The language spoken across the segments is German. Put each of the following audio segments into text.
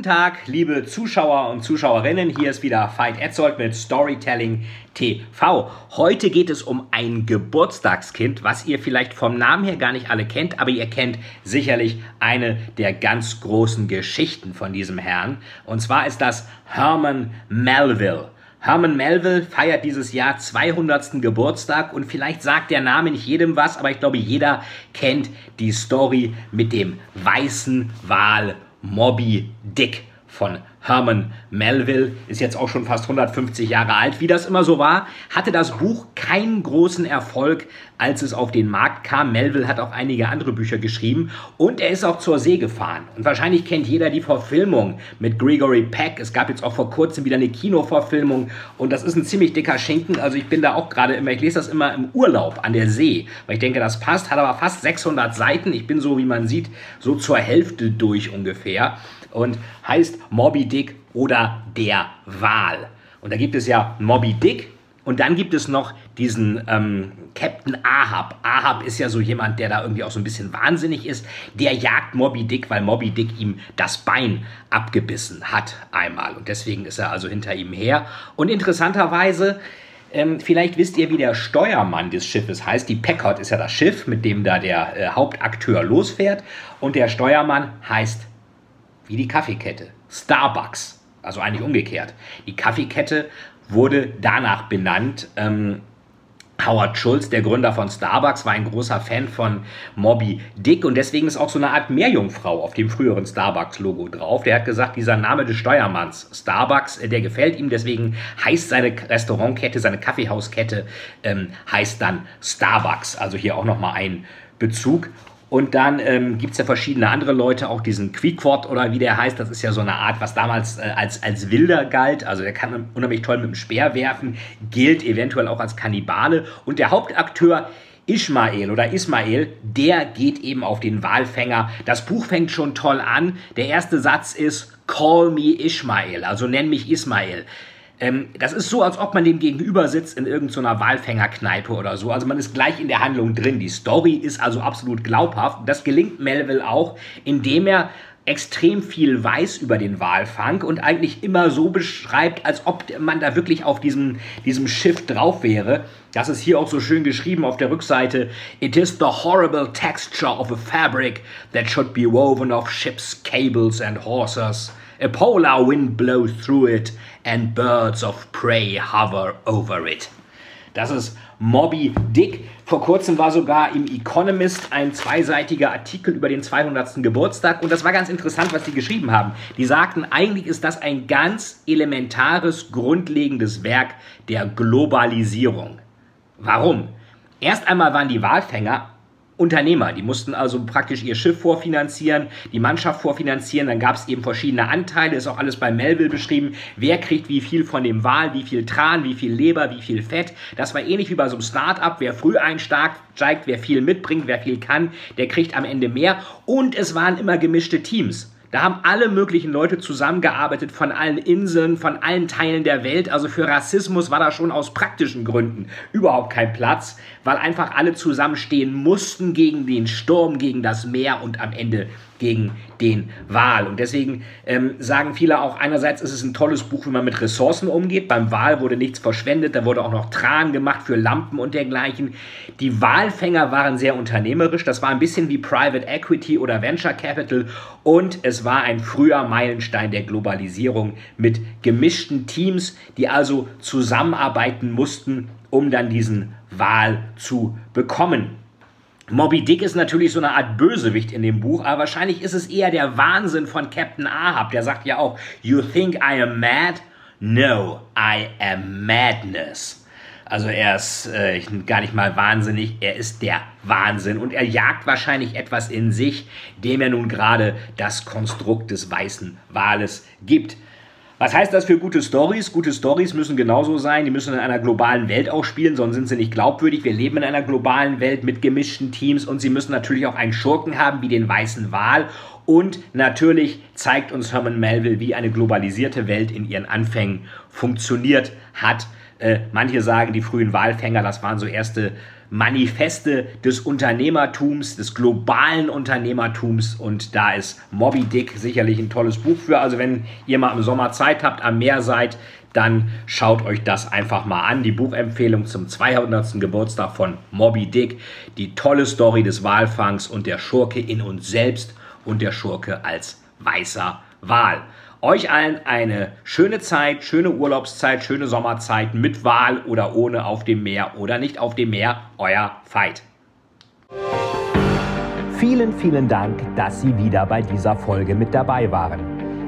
Guten Tag, liebe Zuschauer und Zuschauerinnen. Hier ist wieder Veit Etzold mit Storytelling TV. Heute geht es um ein Geburtstagskind, was ihr vielleicht vom Namen her gar nicht alle kennt, aber ihr kennt sicherlich eine der ganz großen Geschichten von diesem Herrn. Und zwar ist das Herman Melville. Herman Melville feiert dieses Jahr 200. Geburtstag und vielleicht sagt der Name nicht jedem was, aber ich glaube, jeder kennt die Story mit dem weißen Wal Moby Dick von Herman Melville, ist jetzt auch schon fast 150 Jahre alt. Wie das immer so war, hatte das Buch keinen großen Erfolg, als es auf den Markt kam. Melville hat auch einige andere Bücher geschrieben und er ist auch zur See gefahren. Und wahrscheinlich kennt jeder die Verfilmung mit Gregory Peck. Es gab jetzt auch vor kurzem wieder eine Kinoverfilmung und das ist ein ziemlich dicker Schinken. Also ich bin da auch gerade immer, ich lese das immer im Urlaub an der See, weil ich denke, das passt. Hat aber fast 600 Seiten. Ich bin so, wie man sieht, so zur Hälfte durch ungefähr und heißt Moby Dick oder der Wal. Und da gibt es ja Moby Dick und dann gibt es noch diesen ähm, Captain Ahab. Ahab ist ja so jemand, der da irgendwie auch so ein bisschen wahnsinnig ist. Der jagt Moby Dick, weil Moby Dick ihm das Bein abgebissen hat einmal. Und deswegen ist er also hinter ihm her. Und interessanterweise ähm, vielleicht wisst ihr, wie der Steuermann des Schiffes heißt. Die Packard ist ja das Schiff, mit dem da der äh, Hauptakteur losfährt. Und der Steuermann heißt wie die Kaffeekette. Starbucks. Also eigentlich umgekehrt. Die Kaffeekette wurde danach benannt. Ähm, Howard Schulz, der Gründer von Starbucks, war ein großer Fan von Moby Dick und deswegen ist auch so eine Art Meerjungfrau auf dem früheren Starbucks-Logo drauf. Der hat gesagt, dieser Name des Steuermanns Starbucks, äh, der gefällt ihm, deswegen heißt seine Restaurantkette, seine Kaffeehauskette ähm, heißt dann Starbucks. Also hier auch nochmal ein Bezug. Und dann ähm, gibt es ja verschiedene andere Leute, auch diesen Quiquot oder wie der heißt. Das ist ja so eine Art, was damals äh, als, als Wilder galt. Also der kann unheimlich toll mit dem Speer werfen, gilt eventuell auch als Kannibale. Und der Hauptakteur Ismael oder Ismael, der geht eben auf den Walfänger. Das Buch fängt schon toll an. Der erste Satz ist Call me Ismael, also nenn mich Ismael. Ähm, das ist so, als ob man dem gegenüber sitzt in irgendeiner Walfängerkneipe oder so. Also man ist gleich in der Handlung drin. Die Story ist also absolut glaubhaft. Das gelingt Melville auch, indem er extrem viel weiß über den Walfang und eigentlich immer so beschreibt, als ob man da wirklich auf diesem, diesem Schiff drauf wäre. Das ist hier auch so schön geschrieben auf der Rückseite. It is the horrible texture of a fabric that should be woven of ships, cables and hawsers. A polar wind blows through it and birds of prey hover over it. Das ist Moby Dick. Vor kurzem war sogar im Economist ein zweiseitiger Artikel über den 200. Geburtstag und das war ganz interessant, was die geschrieben haben. Die sagten, eigentlich ist das ein ganz elementares, grundlegendes Werk der Globalisierung. Warum? Erst einmal waren die Walfänger Unternehmer. Die mussten also praktisch ihr Schiff vorfinanzieren, die Mannschaft vorfinanzieren. Dann gab es eben verschiedene Anteile, ist auch alles bei Melville beschrieben. Wer kriegt wie viel von dem Wal, wie viel Tran, wie viel Leber, wie viel Fett. Das war ähnlich wie bei so einem Start-up. Wer früh einsteigt, wer viel mitbringt, wer viel kann, der kriegt am Ende mehr. Und es waren immer gemischte Teams. Da haben alle möglichen Leute zusammengearbeitet von allen Inseln, von allen Teilen der Welt. Also für Rassismus war da schon aus praktischen Gründen überhaupt kein Platz, weil einfach alle zusammenstehen mussten gegen den Sturm, gegen das Meer und am Ende gegen den Wal. Und deswegen ähm, sagen viele auch, einerseits ist es ein tolles Buch, wie man mit Ressourcen umgeht. Beim Wal wurde nichts verschwendet, da wurde auch noch Tran gemacht für Lampen und dergleichen. Die Walfänger waren sehr unternehmerisch, das war ein bisschen wie Private Equity oder Venture Capital und es war ein früher Meilenstein der Globalisierung mit gemischten Teams, die also zusammenarbeiten mussten, um dann diesen Wal zu bekommen. Moby Dick ist natürlich so eine Art Bösewicht in dem Buch, aber wahrscheinlich ist es eher der Wahnsinn von Captain Ahab. Der sagt ja auch, You think I am mad? No, I am madness. Also er ist äh, gar nicht mal wahnsinnig, er ist der Wahnsinn und er jagt wahrscheinlich etwas in sich, dem er nun gerade das Konstrukt des weißen Wales gibt. Was heißt das für gute Stories? Gute Stories müssen genauso sein, die müssen in einer globalen Welt auch spielen, sonst sind sie nicht glaubwürdig. Wir leben in einer globalen Welt mit gemischten Teams und sie müssen natürlich auch einen Schurken haben wie den weißen Wal. Und natürlich zeigt uns Herman Melville, wie eine globalisierte Welt in ihren Anfängen funktioniert hat. Äh, manche sagen, die frühen Walfänger, das waren so erste Manifeste des Unternehmertums, des globalen Unternehmertums und da ist Moby Dick sicherlich ein tolles Buch für. Also wenn ihr mal im Sommer Zeit habt, am Meer seid, dann schaut euch das einfach mal an. Die Buchempfehlung zum 200. Geburtstag von Moby Dick, die tolle Story des Walfangs und der Schurke in uns selbst und der Schurke als weißer Wal. Euch allen eine schöne Zeit, schöne Urlaubszeit, schöne Sommerzeit mit Wahl oder ohne auf dem Meer oder nicht auf dem Meer. Euer Veit. Vielen, vielen Dank, dass Sie wieder bei dieser Folge mit dabei waren.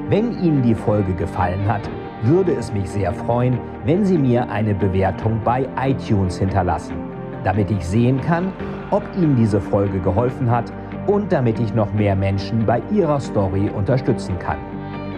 Wenn Ihnen die Folge gefallen hat, würde es mich sehr freuen, wenn Sie mir eine Bewertung bei iTunes hinterlassen, damit ich sehen kann, ob Ihnen diese Folge geholfen hat und damit ich noch mehr Menschen bei ihrer Story unterstützen kann.